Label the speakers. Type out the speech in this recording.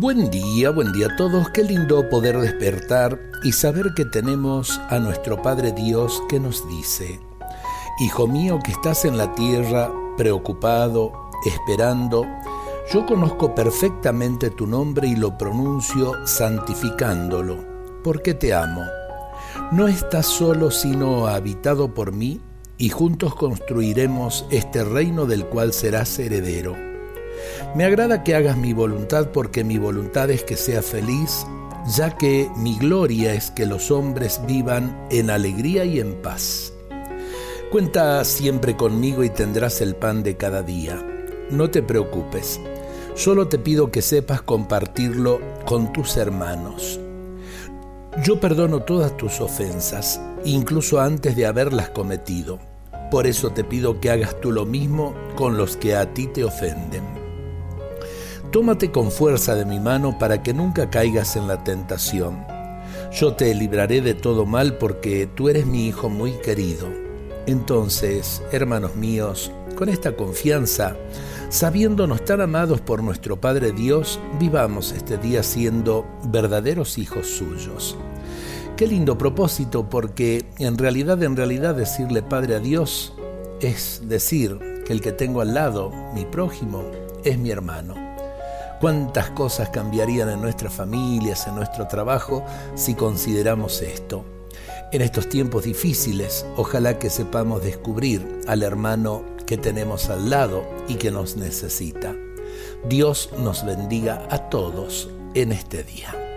Speaker 1: Buen día, buen día a todos. Qué lindo poder despertar y saber que tenemos a nuestro Padre Dios que nos dice, Hijo mío que estás en la tierra, preocupado, esperando, yo conozco perfectamente tu nombre y lo pronuncio santificándolo, porque te amo. No estás solo sino habitado por mí, y juntos construiremos este reino del cual serás heredero. Me agrada que hagas mi voluntad porque mi voluntad es que sea feliz, ya que mi gloria es que los hombres vivan en alegría y en paz. Cuenta siempre conmigo y tendrás el pan de cada día. No te preocupes, solo te pido que sepas compartirlo con tus hermanos. Yo perdono todas tus ofensas, incluso antes de haberlas cometido. Por eso te pido que hagas tú lo mismo con los que a ti te ofenden. Tómate con fuerza de mi mano para que nunca caigas en la tentación. Yo te libraré de todo mal porque tú eres mi hijo muy querido. Entonces, hermanos míos, con esta confianza, sabiéndonos tan amados por nuestro Padre Dios, vivamos este día siendo verdaderos hijos suyos. Qué lindo propósito porque en realidad, en realidad decirle Padre a Dios es decir que el que tengo al lado, mi prójimo, es mi hermano. ¿Cuántas cosas cambiarían en nuestras familias, en nuestro trabajo, si consideramos esto? En estos tiempos difíciles, ojalá que sepamos descubrir al hermano que tenemos al lado y que nos necesita. Dios nos bendiga a todos en este día.